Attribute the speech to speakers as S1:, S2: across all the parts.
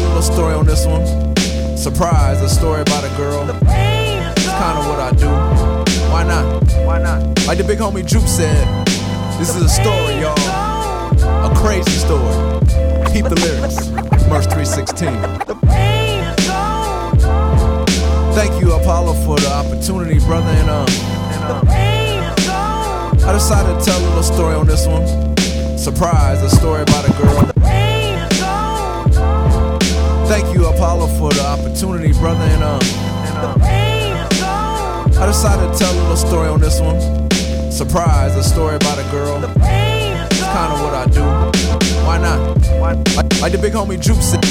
S1: a little story on this one. Surprise, a story about a girl. It's kinda what I do. Why not? Why not? Like the big homie Jupe said, this is a story, y'all. A crazy story. Keep the lyrics. Murs 316. Thank you, Apollo, for the opportunity, brother. And um, and, um I decided to tell a little story on this one. Surprise, a story about a girl. Thank you, Apollo, for the opportunity, brother. And um, and, um I decided to tell a little story on this one. Surprise, a story about a girl. It's kinda what I do. Why not? Like, like the big homie Jupe said,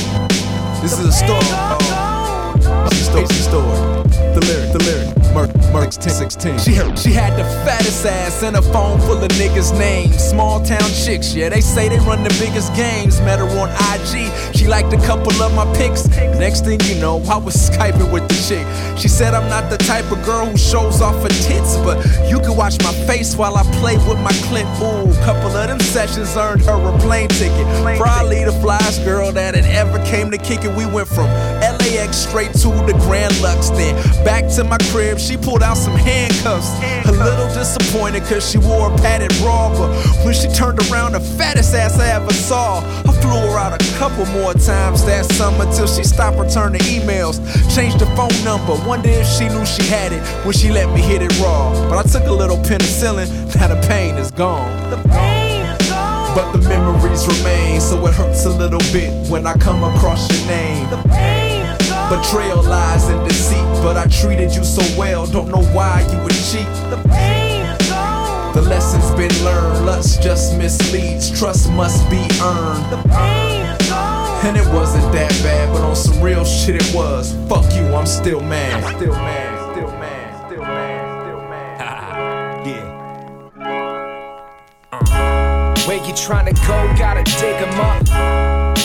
S1: this is a story. Uh, story, story. The lyric, the lyric. Murs, Murs 1016. She, she had the fattest ass and a phone full of niggas' names. Small town chicks, yeah, they say they run the biggest games. Met her on IG, she liked a couple of my pics. Next thing you know, I was Skyping with the chick. She said I'm not the type of girl who shows off her tits, but you can watch my face while I play with my clip. Ooh, couple of them sessions earned her a plane ticket. Probably the flyest girl that had ever came to kick it. We went from LAX straight to the Grand Lux, then back to my crib she pulled out some handcuffs. A little disappointed cause she wore a padded bra, but when she turned around, the fattest ass I ever saw. I flew her out a couple more times that summer till she stopped returning emails. Changed the phone number, wonder if she knew she had it when she let me hit it raw. But I took a little penicillin, now the pain is gone. The pain is gone. But the memories remain, so it hurts a little bit when I come across your name. The pain is gone. Betrayal, lies, and deceit. But I treated you so well, don't know why you would cheat. The pain is gone. The lesson's been learned, lust just misleads, trust must be earned. And it wasn't that bad, but on some real shit it was. Fuck you, I'm still mad. Still mad, still mad, still mad, still mad.
S2: yeah. Uh. Where you trying to go, gotta dig 'em up.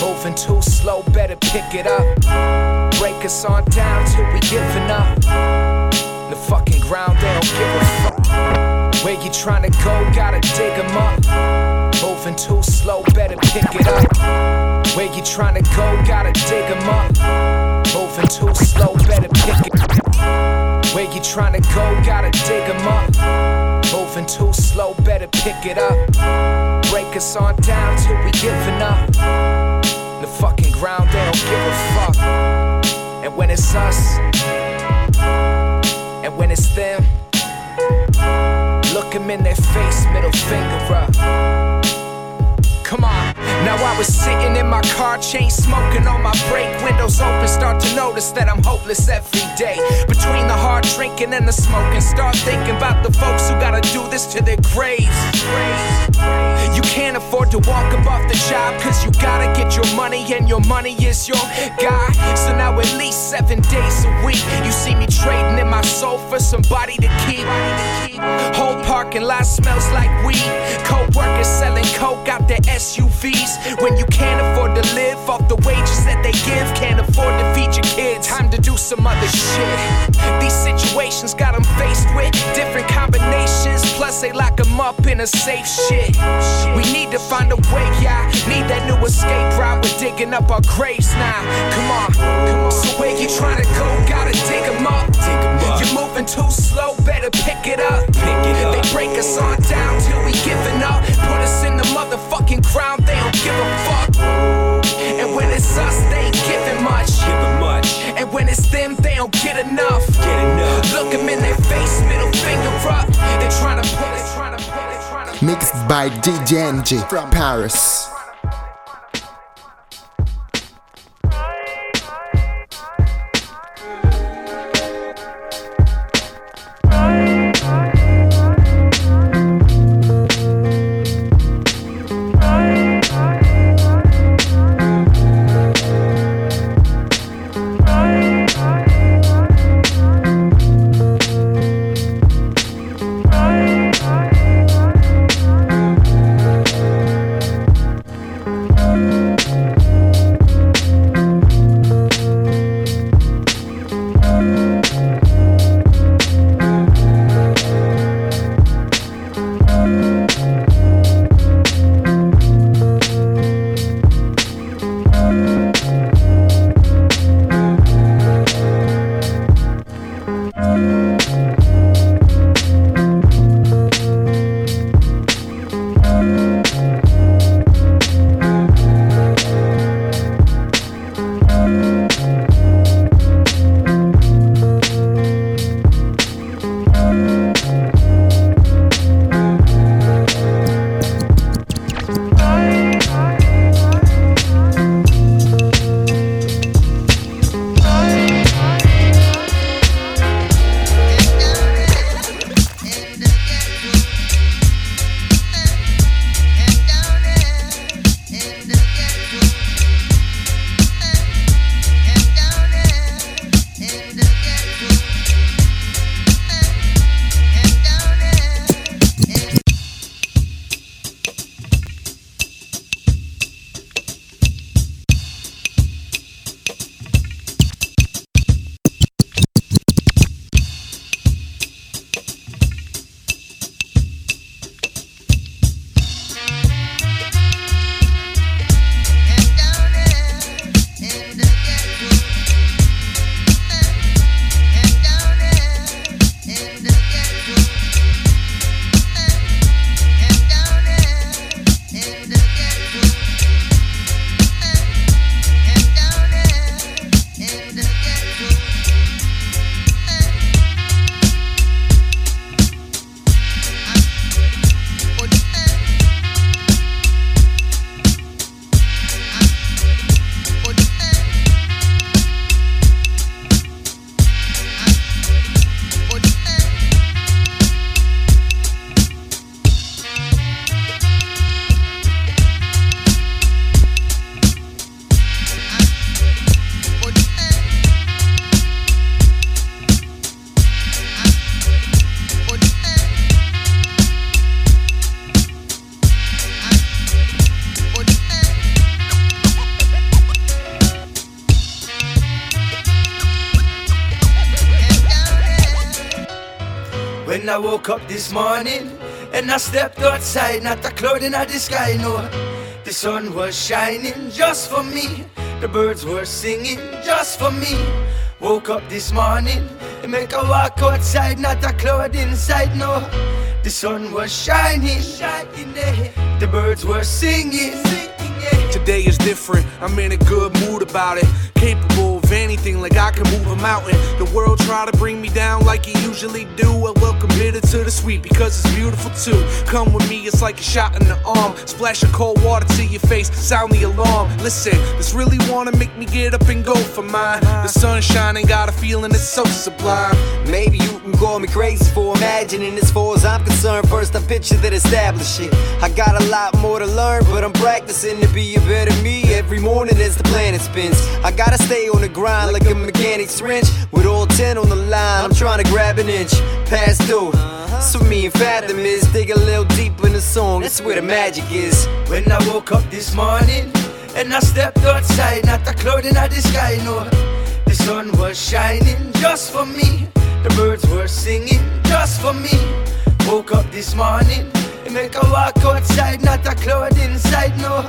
S2: Moving too slow, better pick it up break us on down till we giving up. The fucking ground, they don't give a fuck. Where you trying to go, gotta dig them up. Moving too slow, better pick it up. Where you trying to go, gotta dig them up. Moving too slow, better pick it up. Where you trying to go, gotta dig them up. Moving too slow, better pick it up. Break us on down till we giving up. The fucking ground, they don't give a fuck. And when it's us, and when it's them, them in their face, middle finger up. Come on. Now I was sitting in my car, chain smoking on my break. windows open, start to notice that I'm hopeless every day. Between the hard drinking and the smoking, start thinking about the folks who gotta do this to their graves. You can't afford to walk above the job, cause you gotta get your money, and your money is your guy. So now at least seven days a week, you see me trading in my soul for somebody to keep. Whole parking lot smells like weed. Co workers selling coke out their When you can't afford to live off the wages that they give, can't afford to feed your kids. Time to do some other shit. These situations got them faced with different combinations. Plus, they lock them up in a safe shit. We need to find a way, yeah. Need that new escape route. We're digging up our graves now. Come on, come on. So, where you trying to go? Gotta dig them up. You're moving too slow, better pick it up. Get enough. Get enough. Look them in their face, middle finger up. They're trying to pull it, trying to pull it, trying to
S3: Mixed by DJ Enjay from Paris.
S4: Woke up this morning and I stepped outside, not a cloud in the sky, no. The sun was shining just for me. The birds were singing just for me. Woke up this morning and make a walk outside, not a cloud inside, no. The sun was shining, shining eh. The birds were singing.
S5: singing Today is different, I'm in a good mood about it. Capable of anything, like I can move a mountain. The world try to bring me down like it usually do. I welcome bitter to the sweet because it's beautiful too. Come with me, it's like a shot in the arm. Splash of cold water to your face, sound the alarm. Listen, this really wanna make me get up and go for mine. The sun shining, got a feeling it's so sublime.
S6: Maybe you can call me crazy for imagining as far as I'm concerned. First, I picture that establish it. I got a lot more to learn, but I'm practicing to be a better me every morning as the planet spins. I gotta stay on the grind like a mechanic's wrench. With all 10 on the line, I'm trying to grab an inch past due. So me and Fathom is dig a little deeper in the song. That's where the magic is.
S4: When I woke up this morning and I stepped outside, not the cloud in the sky, no. The sun was shining just for me. The birds were singing just for me. Woke up this morning and make a walk outside, not a cloud inside, no.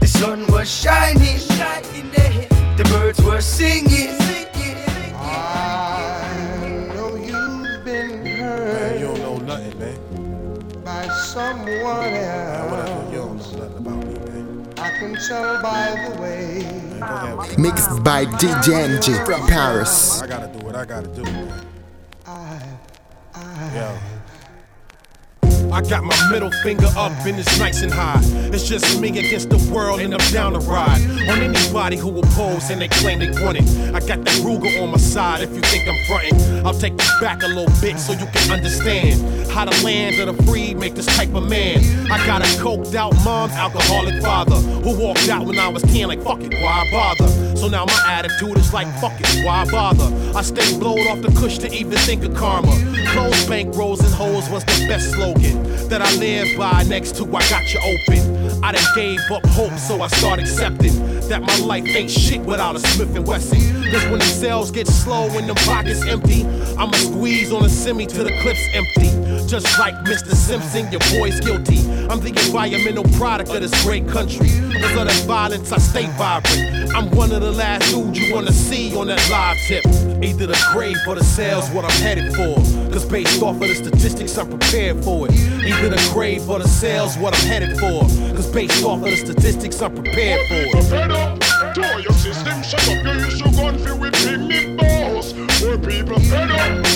S4: The sun was shining, shining the birds were singing.
S7: I know you've been hurt.
S5: Man, you don't know nothing, man.
S7: By someone else.
S5: Man, you don't know nothing about me, man.
S7: I can tell by the way.
S3: Mixed by DJ Enjay from Paris.
S5: I gotta do what I gotta do, man. Yo.
S8: I got my middle finger up and it's nice and high. It's just me against the world and I'm down to ride. On anybody who oppose and they claim they want it. I got that Ruger on my side if you think I'm fronting. I'll take you back a little bit so you can understand how the land of the free make this type of man. I got a coked out mom, alcoholic father who walked out when I was 10 like fuck it, why bother? So now my attitude is like fuck it, why bother? I stay blowed off the cush to even think of karma. Close bank rolls and hoes was the best slogan that I live by next to I got you open. I done gave up hope, so I start accepting that my life ain't shit without a Smith and Wesson. Cause when the sales get slow and the pockets empty, I'ma squeeze on a semi till the clip's empty. Just like Mr. Simpson, your boy's guilty. I'm the environmental product of this great country. Cause of that violence, I stay vibrant. I'm one of the last dudes you wanna see on that live tip. Either the grave or the sales, what I'm headed for. Cause based off of the statistics, I'm prepared for it. Either the grave or the sales, what I'm headed for. Cause based off of the statistics, I'm prepared for it.
S9: To your system, shut up your issue, gun feel with big me balls. Poor people fed up,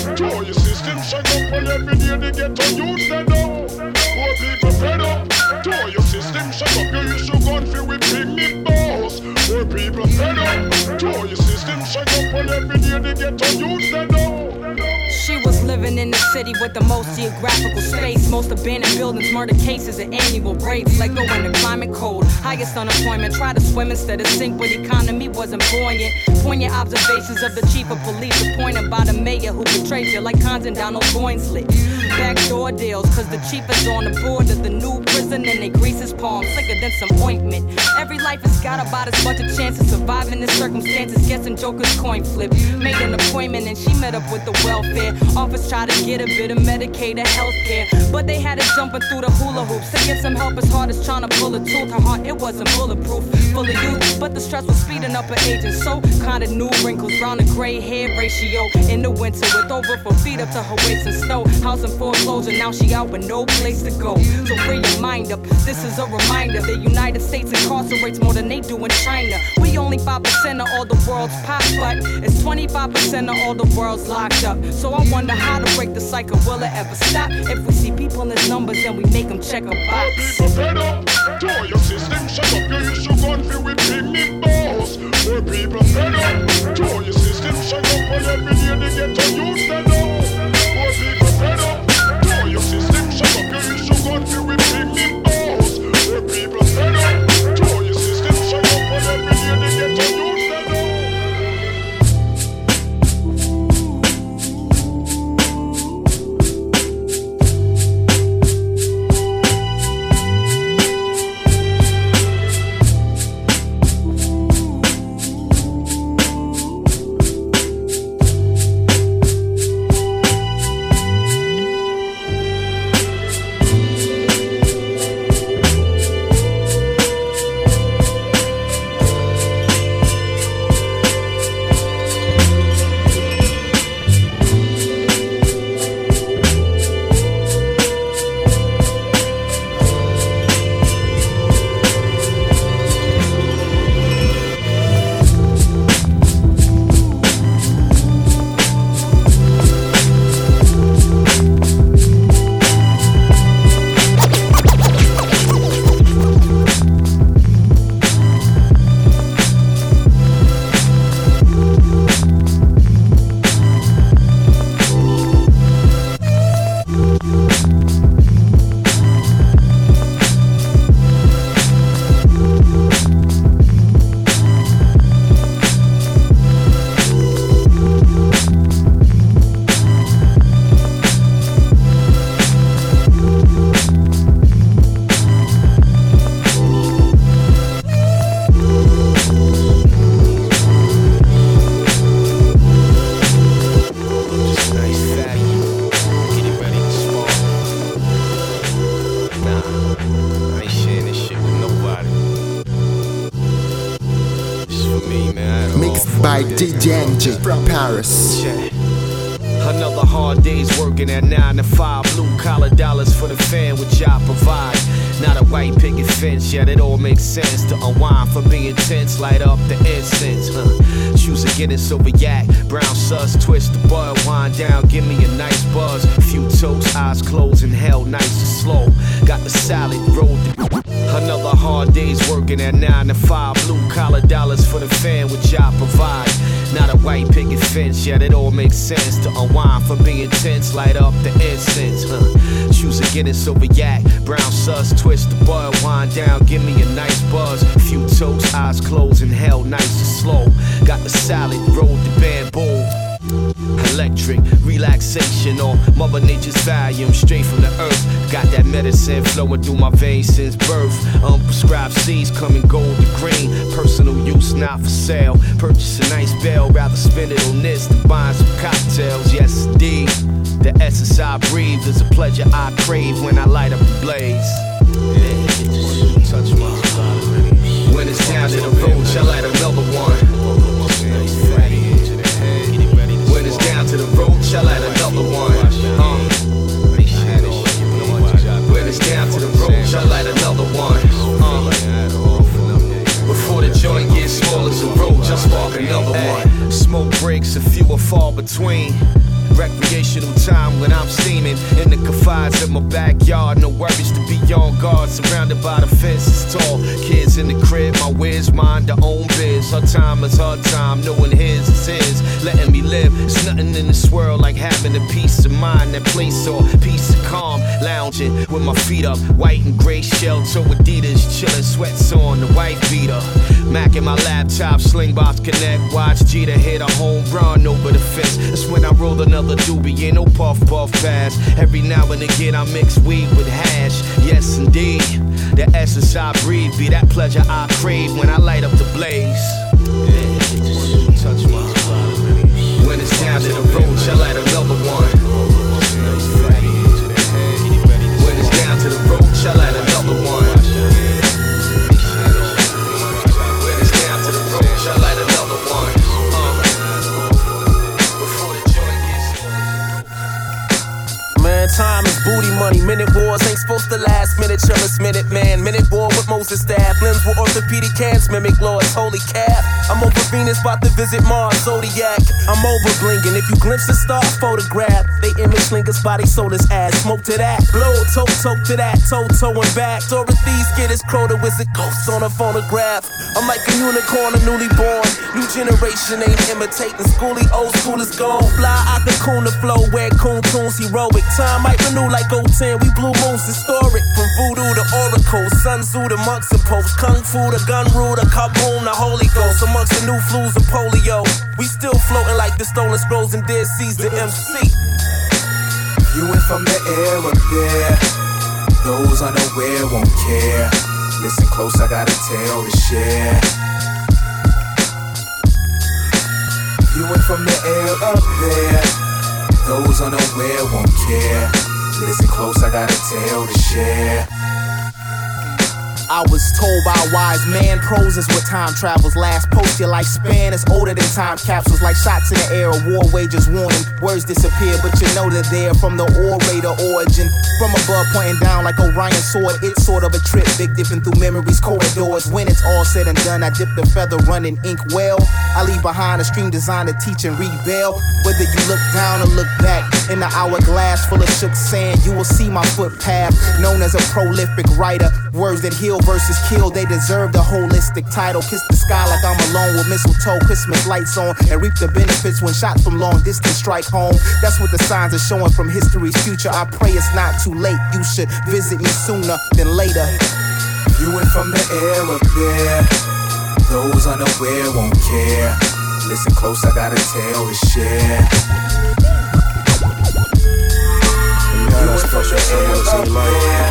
S9: to use them now. Poor people fed up, to your system, shut up issue, gun feel with me balls. Poor people fed up, to your system, shut up, and every day to use them now.
S10: She was living in the city with the most geographical space, most abandoned buildings, murder cases, and annual rates. Let go in the climate cold, highest unemployment. Try to swim instead of sink, but economy wasn't buoyant. Poignant observations of the chief of police, appointed by the mayor who betrays you like Cons and Donald Goinsley. Backdoor deals, cause the chief is on the board of the new prison and they grease his palms slicker than some ointment. Every life has got about as much a chance of surviving the circumstances. Guessing Joker's coin flip. Made an appointment and she met up with the welfare. Office tried to get a bit of Medicaid or health care. But they had her jumping through the hula hoops. To get some help as hard as trying to pull a tooth. Her heart, it wasn't bulletproof. Full of youth, but the stress was speeding up her age. And so, kinda new wrinkles, brown to gray hair ratio. In the winter, with over four feet up to her waist in snow. House in foreclosure, now she out with no place to go. So free your mind up. This is a reminder. The United States incarcerates more than they do in China. We only 5% of all the world's pop, but it's 25% of all the world's locked up. So I wonder how to break the cycle. Will it ever stop? If we see people in numbers, then we make them check a box.
S9: People fed up, to your system, shut up your issue, gun feel with me balls. Poor people fed up, to your system, shut up, and every day they get to use them now. Poor people fed up, feel with big me balls. Poor people fed up,
S3: from Paris.
S11: Another hard day's working at 9 to 5. Blue collar dollars for the fan, which I provide. Not a white picket fence, yet it all makes sense to unwind from being tense. Light up the incense, huh? Choose a Guinness over yak. Brown sus, twist the bud, wind down, give me a nice buzz. Few toast, eyes closed, and held nice working at 9 to 5. Blue collar dollars for the fan, which I provide. Not a white picket fence, yet it all makes sense to unwind from being tense. Light up the incense, huh? Choose a Guinness over yak. Brown sus, twist the bud, wind down, give me a nice buzz. Few toast, eyes closed, and held nice and slow. Got the salad, rolled the bamboo. Electric relaxation on Mother Nature's volume straight from the earth. Got that medicine flowing through my veins since birth. Unprescribed seeds coming gold to green. Personal use not for sale. Purchase a nice bell, rather spend it on this than buying some cocktails. Yes, indeed. The essence I breathe is a pleasure I crave when I light up the blaze. Yeah, touch my When it's down to the roach, I light another the light another one. When it's down to the roach, I light another one. Before the joint gets small as a roach, I spark another one. Smoke breaks, a few are far between. Recreational time when I'm steaming in the confines of my backyard. No worries to be on guard, surrounded by the fences tall. Kids in the crib, my whiz, mind their own biz. Her time is her time, knowing his is his. Letting me live, there's nothing in this world like having a peace of mind. That place or peace of calm, lounging with my feet up, white and gray shell toe Adidas, chilling, sweats on the white beater. Mac in my laptop, slingbox connect, watch G to hit a home run over the fence. That's when I rolled another doobie, ain't no puff puff pass. Every now and again I mix weed with hash. Yes indeed, the essence I breathe be that pleasure I crave when I light up the blaze. When it's down to the roach, I light another one. When it's down to the roach, I light another
S12: time booty money. Minute wars ain't supposed to last. Minute chillers, minute man. Minute war with Moses staff. Limbs orthopedic cans, mimic lords. Holy calf. I'm over Venus, about to visit Mars, Zodiac. I'm over blinging. If you glimpse the star, photograph. They image slingers, body sodas, ass. Smoke to that. Blow, toe, toe to that. Toe, toe, and back. Dorothy's get his Crota with a ghost on a phonograph. I'm like a unicorn, a newly born. New generation ain't imitating. Schooly, old school is gone. Fly, I can coon the flow. Wear coon tunes, heroic. Time might renew like 010. We blue moons, historic. From voodoo to oracle. Sun Tzu to monks and popes. Kung Fu to gun rule to kaboom to Holy Ghost. Amongst the new flus and polio. We still floating like the stolen scrolls and dead seas to MC.
S13: Viewing from the air up there. Those unaware won't care. Listen close, I got a tale to share. Viewing from the air up there. Those unaware won't care. Listen close, I got a tale to share.
S14: I was told by a wise man, pros is what time travels. Last post your lifespan is older than time capsules, like shots in the air or war wages warning. Words disappear, but you know they're there from the orator origin. From above, pointing down like Orion's sword. It's sort of a trip, big dipping through memories, corridors. When it's all said and done, I dip the feather running ink well. I leave behind a stream designed to teach and rebel. Whether you look down or look back, in the hourglass full of shook sand, you will see my footpath. Known as a prolific writer, words that heal versus kill, they deserve the holistic title. Kiss the sky like I'm alone with mistletoe, Christmas lights on, and reap the benefits when shots from long distance strike home. That's what the signs are showing from history's future. I pray it's not too late. You should visit me sooner than later.
S13: You Viewing from the air up there. Those unaware won't care. Listen close, I got a tale to share. Viewing from the.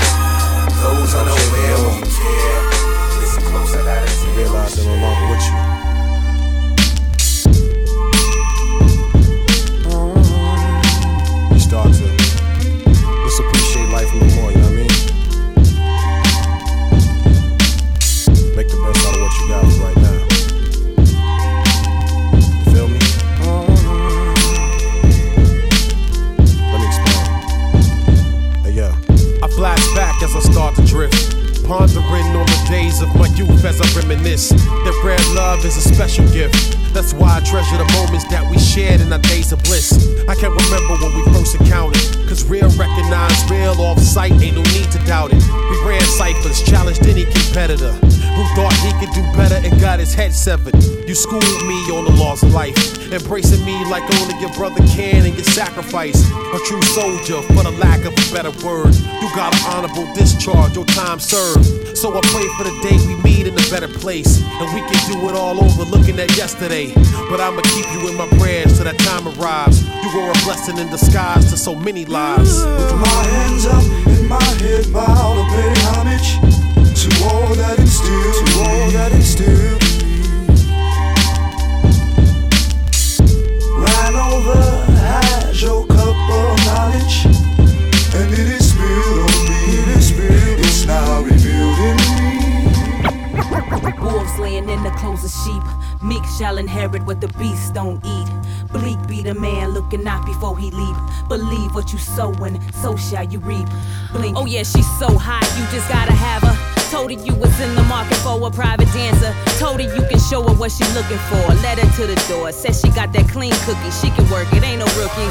S13: Those unaware won't care. Listen close, I got a tale
S15: Realize no longer with you. start to drift. Pondering on the days of my youth as I reminisce.
S8: That rare love is a special gift. That's why I treasure the moments that we shared in our days of bliss. I can't remember when we first encountered. Cause real recognized, real off sight, ain't no need to doubt it. We ran ciphers, challenged any competitor who thought he could do better and got his head severed. You schooled me on the laws of life embracing me like only your brother can and your sacrifice. A true soldier, for the lack of a better word. You got an honorable discharge, your time served. So I pray for the day we meet in a better place, and we can do it all over looking at yesterday. But I'ma keep you in my prayers till that time arrives. You were a blessing in disguise to so many lives.
S16: With my hands up and my head bowed, I pay homage to all that instilled, to all that.
S17: Clothes of sheep. Meek shall inherit what the beasts don't eat. Bleak be the man looking out before he leap. Believe what you sowin', so shall you reap. Blink. Oh yeah, she's so hot, you just gotta have her. Told her you was in the market for a private dancer. Told her you can show her what she looking for. Led her to the door. Said she got that clean cookie. She can work it, ain't no rookie.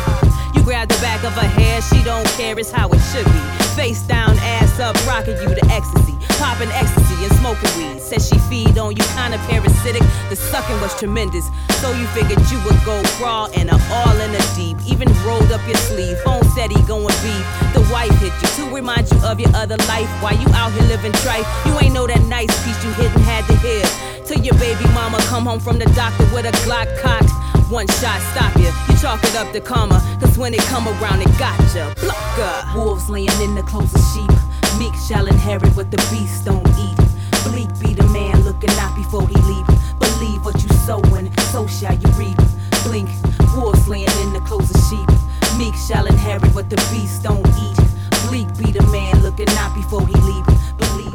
S17: You grab the back of her hair, she don't care, it's how it should be. Face down, ass up, rocking you to ecstasy. Popping ecstasy and smoking weed. Says she feed on you, kinda parasitic. The sucking was tremendous. So you figured you would go crawl and a all in the deep. Even rolled up your sleeve. Phone said he going beef. The wife hit you to remind you of your other life. While you out here living trife, you ain't know that nice piece you and had to hear. Till your baby mama come home from the doctor with a Glock cocked. One shot stop you, you chalk it up to karma. Cause when it come around, it gotcha. Blocker. Wolves laying in the clothes of sheep. Meek shall inherit what the beasts don't eat. Bleak be the man looking out before he leap. Believe what you sowin', so shall you reap. Blink, wolves laying in the clothes of sheep. Meek shall inherit what the beasts don't eat. Bleak be the man looking out before he leap. Believe.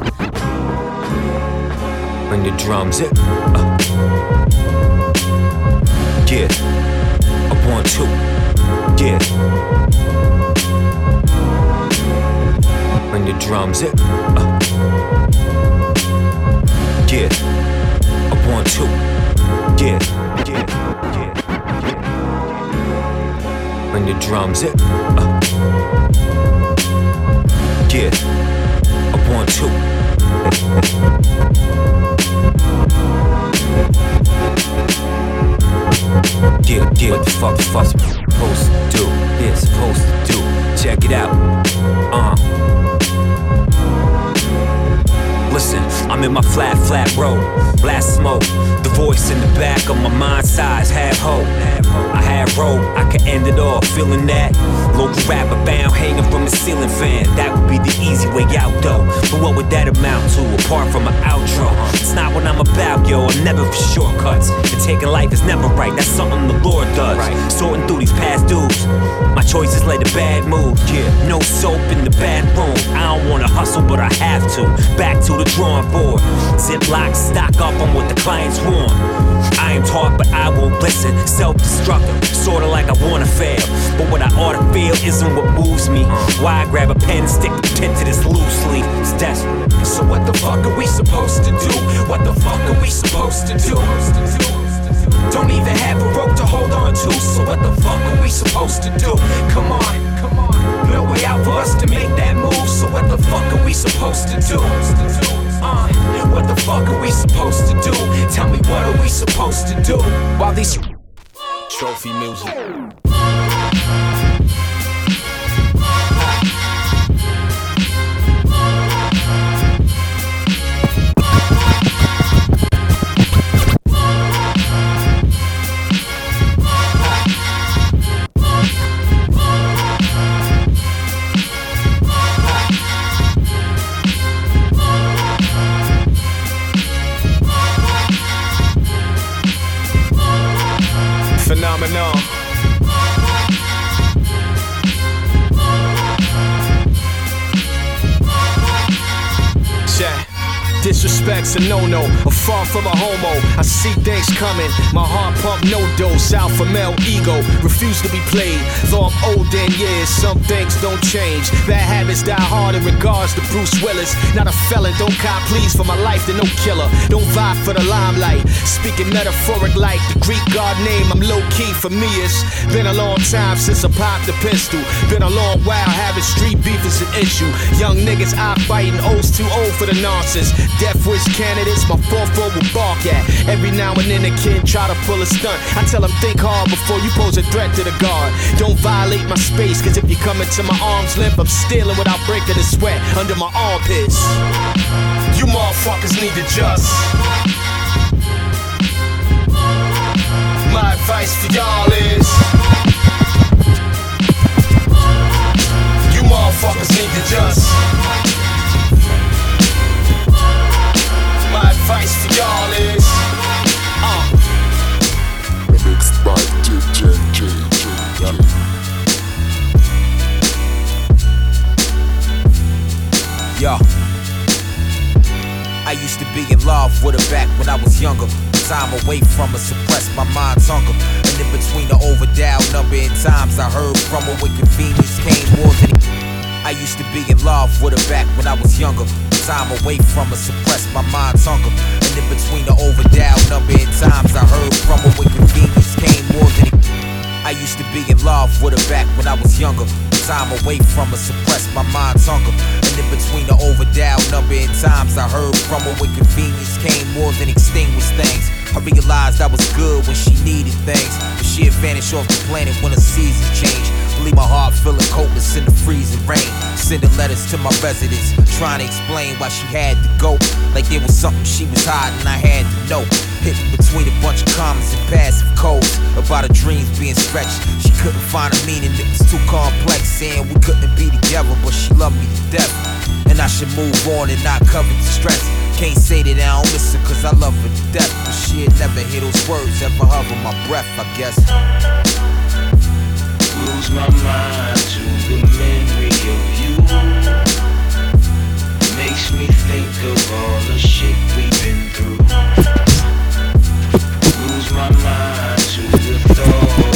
S18: Bring the drums in. Uh. Yeah. A one, two. Yeah. Bring the drums in. Uh. Yeah. A one, two. Yeah. Yeah. Yeah. Bring the drums in. Uh. Yeah. A one, two. Yeah, yeah, what the fuck, the fuck supposed to do? Yeah, supposed to do. Check it out. Uh. Listen, I'm in my flat, flat road. Blast smoke. The voice in the back of my mind size, have hope. I had rope, I could end it all, feeling that. Local rapper bound hanging from a ceiling fan. That would be the easy way out though. But what would that amount to apart from an outro? It's not what I'm about, yo. I'm never for shortcuts. And taking life is never right, that's something the Lord does. Right. Sorting through these past dues. My choices led to bad moves, yeah. No soap in the bathroom. I don't wanna hustle, but I have to. Back to the drawing board. Ziploc, stock up on what the clients want. I ain't talk, but I won't listen. Self destructive, sorta like I wanna fail. But what I ought to feel isn't what moves me. Why I grab a pen stick the pen to this loosely? It's desperate. So, what the fuck are we supposed to do? What the fuck are we supposed to do? Don't even have a rope to hold on to. So, what the fuck are we supposed to do? Come on, come on. No way out for us to make that move. So, what the fuck are we supposed to do? Uh, what the fuck are we supposed to do? Tell me what are we supposed to do? While these
S8: Trophy music.
S11: Coming. My no dose. Alpha male ego. Refuse to be played. Though I'm old in years, some things don't change. Bad habits die hard in regards to Bruce Willis. Not a felon, don't cop please for my life to no killer. Don't vibe for the limelight. Speaking metaphoric like the Greek god name, I'm low key for me. It's been a long time since I popped the pistol. Been a long while having street beef is an issue. Young niggas out fighting, O's too old for the nonsense. Death wish candidates, my 4-4 will bark at. Every now and then a kid try to pull a stunt. I tell him think hard before you pose a threat to the guard. Don't violate my space, cause if you come into my arm's limp, I'm stealing without breaking the sweat under my armpits. You motherfuckers need to just. My advice for y'all is. You motherfuckers need to just. My advice to y'all is.
S13: Yo. I used to be in love with her back when I was younger. Time away from her suppressed my mind's hunger. And in between the overdialed number in times I heard from her when convenience came more than I used to be in love with her back when I was younger. Time away from her suppressed my mind's hunger. And in between the overdialed number in times I heard from her when came more than I used to be in love with her back when I was younger. Time away from her suppressed my mind's hunger. And in between the over overdialed number in times I heard from her when convenience came more than extinguished things. I realized I was good when she needed things, but she had vanished off the planet when the seasons changed. Leave my heart feeling coatless in the freezing rain. Sending letters to my residents, trying to explain why she had to go. Like there was something she was hiding, I had to know. Hitting between a bunch of comments and passive codes about her dreams being stretched. She couldn't find a meaning, it was too complex. Saying we couldn't be together, but she loved me to death. And I should move on and not cover the stress. Can't say that I don't listen cause I love her to death. But she'd never hear those words, ever hover my breath, I guess.
S19: Lose my mind to the memory of you. Makes me think of all the shit we've been through. My mind. To the thought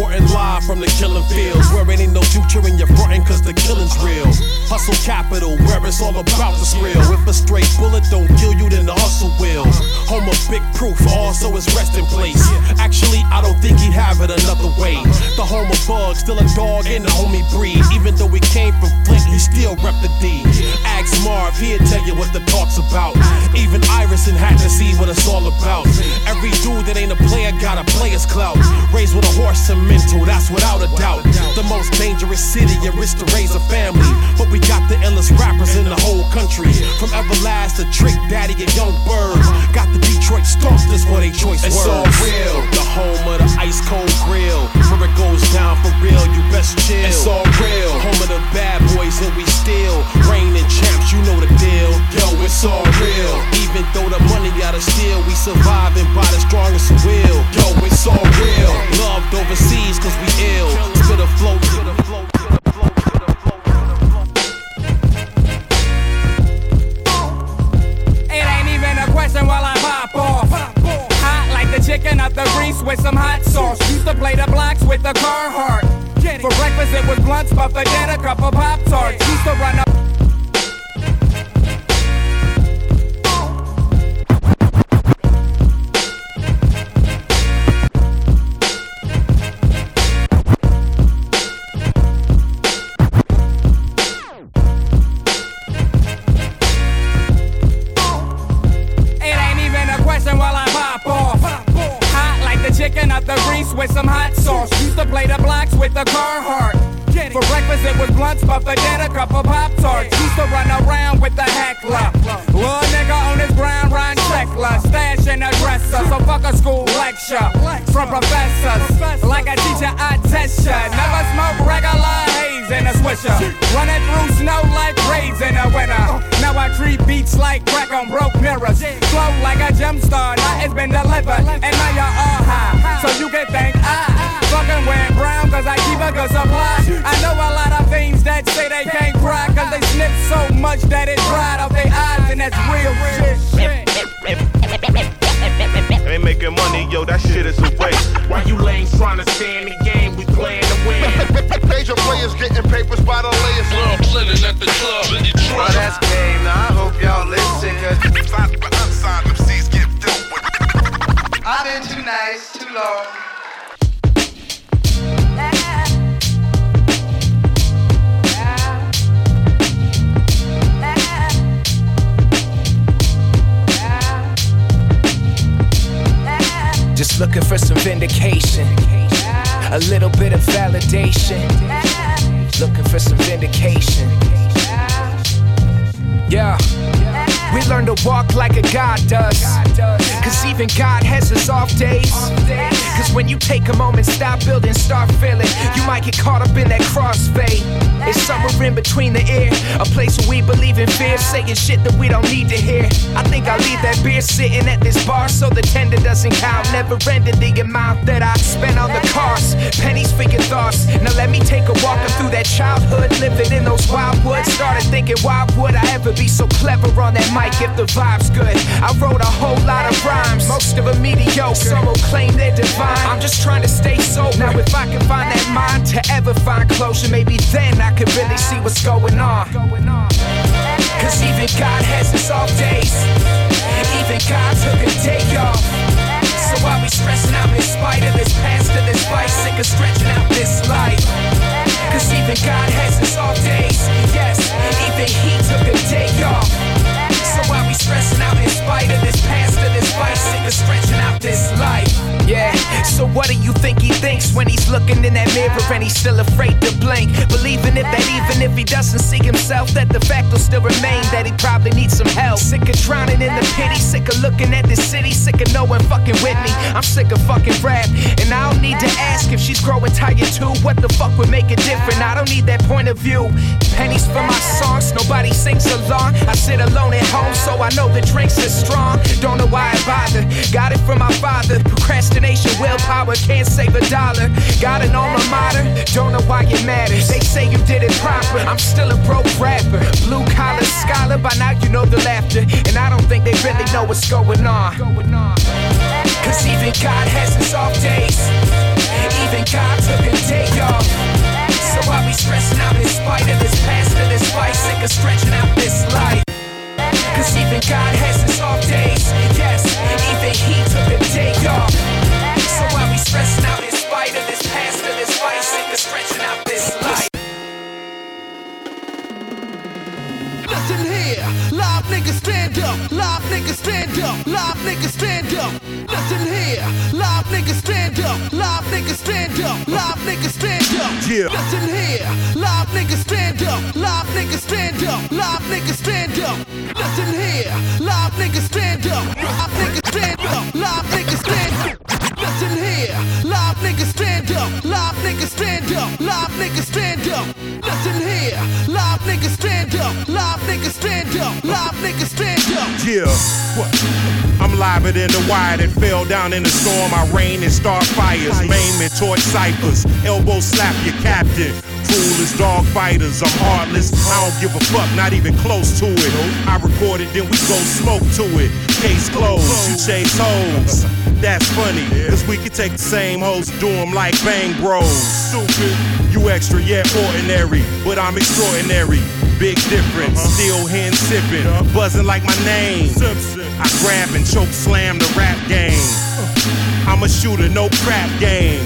S8: reporting live from the killing fields. Where it ain't no future in your frontin' cause the killing's real. Hustle capital, where it's all about the thrill. If a straight bullet don't kill you, then the hustle will. Home of big proof, also is rest in place. Actually, I don't think he'd have it another way The home of bugs, still a dog in the homie breed Even though we came from Flint, he still rep the D Ask Marv, he'll tell you what the talk's about Even Iverson had to see what it's all about Every dude that ain't a player got a player's clout Raised with a horse and mental, that's without a doubt. The most dangerous city and risk to raise a family. But we got the illest rappers in the whole country. From Everlast to Trick Daddy and Young Bird. Got the Detroit Stompers for they choice
S11: It's
S8: words.
S11: all real.
S8: The home of the ice cold grill. Where it goes down for real, you best chill.
S11: It's all real.
S8: Home of the bad boys and we still reigning champs, you know the deal.
S11: Yo, it's all real.
S8: Even though the money gotta steal, we surviving by the strongest will.
S11: Yo, it's all real.
S8: Loved overseas cause we ill. Spit a flow, spit a flow.
S20: Chicken up the grease with some hot sauce. Used to play the blocks with the Carhartt. For breakfast it was blunts, but for dinner a couple Pop Tarts. Used to run up. A
S21: little
S2: bit of validation. Looking for some vindication. Yeah. We learn to walk like a God does. Cause even God has his off days. Cause when you take a moment, stop building, start feeling, you might get caught up in that crossfade. It's somewhere in between the air, a place where we believe in fear, saying shit that we don't need to hear. I think I'll leave that beer sitting at this bar so the tender doesn't count. Never ended the amount that I spent on the cost. Pennies for your thoughts. Now let me take a walk through that childhood, living in those wild woods. Started thinking, why would I ever be so clever on that mic if the vibe's good? I wrote a whole lot of rhymes, most of them mediocre. Some will claim they're divine. I'm just trying to stay sober. Now if I can find that mind to ever find closure, maybe then I could really see what's going on. Cause even God has his off days. Even God took a day off. So why we stressing out in spite of this past and this fight? Sick of stretching out this life. Cause even God has his off days. And he's still afraid to blink? He doesn't see himself, that the fact will still remain that he probably needs some help. Sick of drowning in the pity, sick of looking at this city, sick of no one fucking with me. I'm sick of fucking rap, and I don't need to ask if she's growing tired too. What the fuck would make it different? I don't need that point of view. Pennies for my songs, nobody sings along. I sit alone at home, so I know the drinks are strong. Don't know why I bother. Got it from my father. Procrastination, willpower, can't save a dollar. Got an alma mater, don't know why it matters. They say you did it proper. I'm still a broke rapper. Blue collar scholar, by now you know the laughter. And I don't think they really know what's going on. Cause even God has his off days. Even God took a day off. So why we stressing out in spite of this past and this fight? Sick of stretching out this life. Cause even God has his off days. Yes, even he took a day off. So why we stressing out in spite of this past
S22: Listen here, live niggas stand up, live niggas stand up, live niggas stand up. Listen here, live niggas stand up, live niggas stand up, live niggas stand up.
S23: Yeah.
S22: Listen here, live niggas stand up, live niggas stand up, live niggas stand up. Listen here, live niggas stand up, live niggas stand up, live niggas stand up. Listen here, live niggas stand up, live niggas stand up, live niggas stand up. Listen here, live niggas stand up, live niggas stand up, live niggas stand up.
S23: Yeah, what? I'm liver than the wire that fell down in the storm. I rain and start fires, maim and torch ciphers. Elbow slap your captain. Cruel as dog fighters, I'm heartless. I don't give a fuck, not even close to it. I record it, then we go smoke to it. Case closed, you chase hoes. That's funny, cause we can take the same hoes, do them like Bang Bros. Stupid, you extra yet ordinary, but I'm extraordinary. Big difference, uh-huh. still hen sipping, buzzing like my name. I grab and choke slam the rap game. I'm a shooter, no crap game.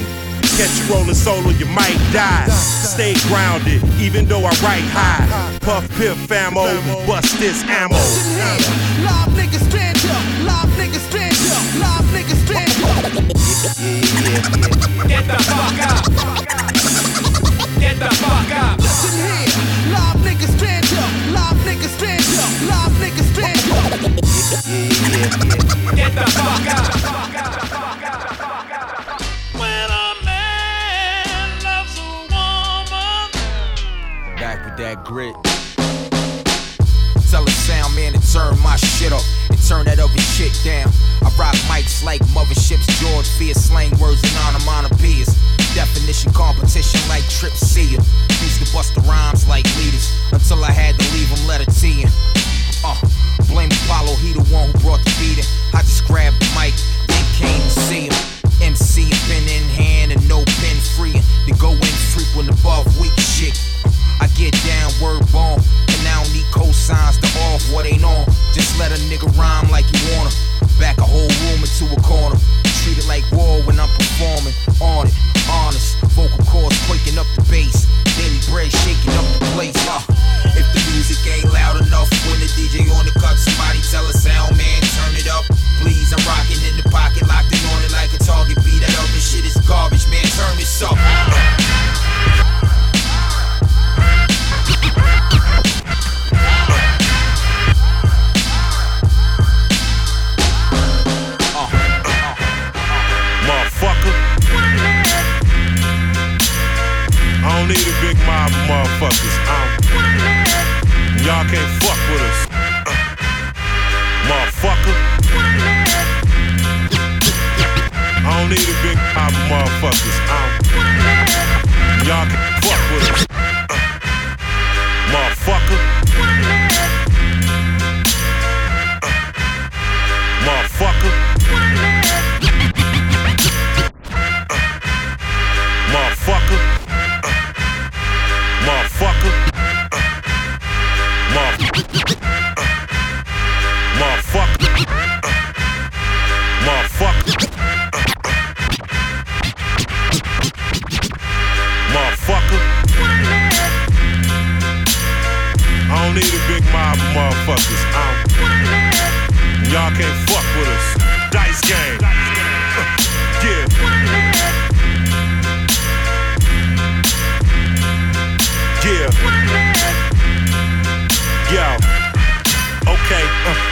S23: Catch you rolling solo, you might die. Stay grounded, even though I write high. Puff piff famo, bust this ammo.
S22: Live niggas stand up, live niggas stand up, live niggas stand up.
S21: Get the fuck up.
S24: Get the fuck up.
S4: Listen here, live niggas stand up, live niggas stand up, live niggas stand up.
S24: Get the fuck up.
S13: That grit. Tell the sound man to turn my shit up and turn that other shit down. I rock mics like motherships, George Fierce, slang words and onomatopoeias. Definition competition like Trip Seer. Used to bust the rhymes like leaders until I had to leave them letter T. Uh, blame Apollo, he the one who brought the beating. I just grabbed the mic, then came to see him. Let a nigga rhyme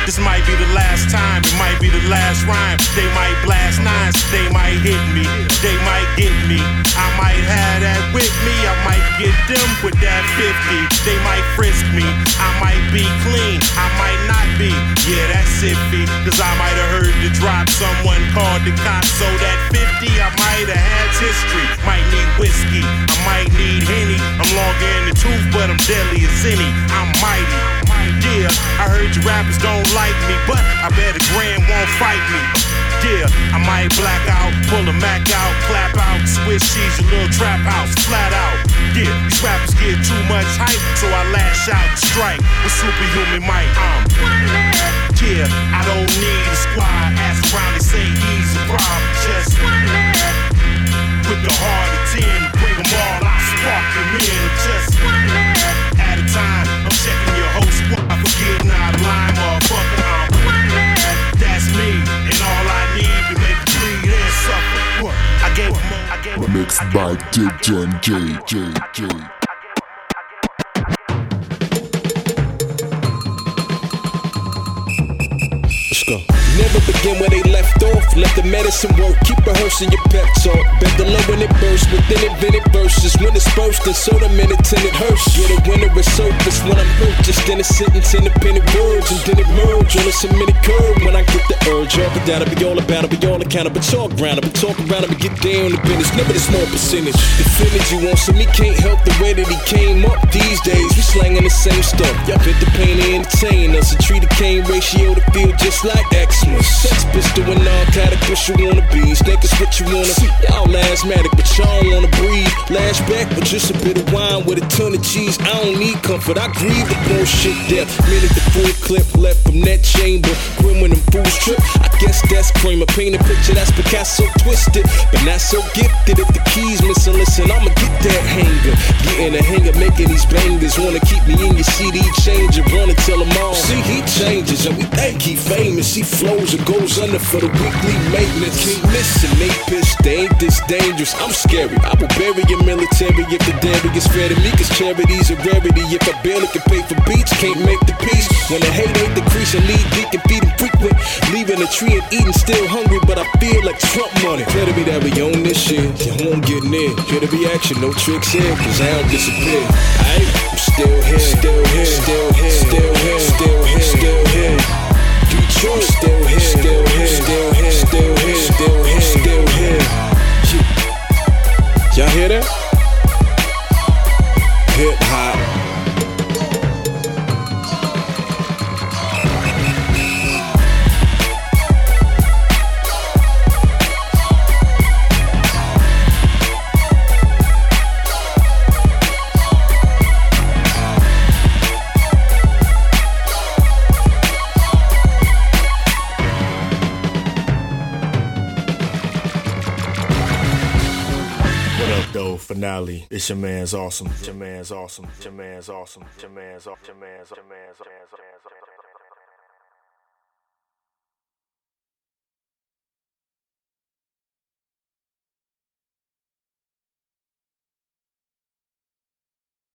S13: this
S23: might be the last time, it might be the last rhyme. They might blast nines, they might hit me, they might get me. I might have that with me, I might get them with that 50. They might frisk me, I might be clean, I might not be. Yeah, that's iffy, cause I might have heard the drop. Someone called the cops, so that 50 I might have had history. Might need whiskey, I might need Henny. I'm longer in the tooth, but I'm deadly as any. I'm mighty. Yeah, I heard you rappers don't like me, but I bet a grand won't fight me. Yeah, I might black out, pull a Mac out, clap out, switch cheese, your little trap house, flat out. Yeah, these rappers get too much hype, so I lash out and strike with superhuman might. Um, yeah, I don't need a squad. Ask around, they say he's a problem. Just with the heart of ten, bring them all, I spark them in. Just
S25: Mixed by DJ J J J.
S22: Never begin where they left off. Let the medicine work. Keep rehearsing your pep talk. Bend the low when it bursts. Within invented verses. When it's bursting, so the minute till it hurts. Get a winner at surface when I'm purchased in a sentence, independent words, and then it merge on a cemented curve. When I get the urge, up and down, I'll be all about, I'll be all accountable. Talk around, I'll be talk around, I'll be get down to business. Never the small percentage. The feelings you want, so me can't help the way that he came up these days. We slanging the same stuff. Y'all bit the pain and entertain us. And treat the cane ratio to feel just like Xmas. Sex pistol and narcotic, what you wanna be. Is what you wanna see. Y'all asthmatic, but y'all wanna breathe. Lashback with just a bit of wine with a ton of cheese. I don't need comfort, I grieve the bullshit death. Minute the full clip left from that chamber. Grim when them fools trip. I guess that's. I paint a picture that's Picasso twisted, but not so gifted. If the keys missing, listen, I'ma get that hang banger. Getting a hang of making these bangers. Wanna keep me in your CD changer. Wanna tell them all. See, he changes and we think he famous. He flows and goes under for the weekly maintenance. Can't an eight. They ain't this dangerous. I'm scary. I will bury your military if the dairy is fair to me. Cause charity's a rarity. If I barely can pay for beats, can't make the peace. When the hate ain't decreasing, lead and feeding frequent. Leaving a tree and eating, still hungry, but I feel like Trump money. Better be that we own this shit. Your home getting in. Hear be action, no tricks here, cause I don't disappear. Aight, I'm still here, still here, still here, still here, still here, still here, still here, still here, still here, still here. Y'all hear that?
S15: Though? It's your man's awesome. Your man's awesome. Your man's awesome. Your man's awesome. Your man's awesome. Your man's awesome.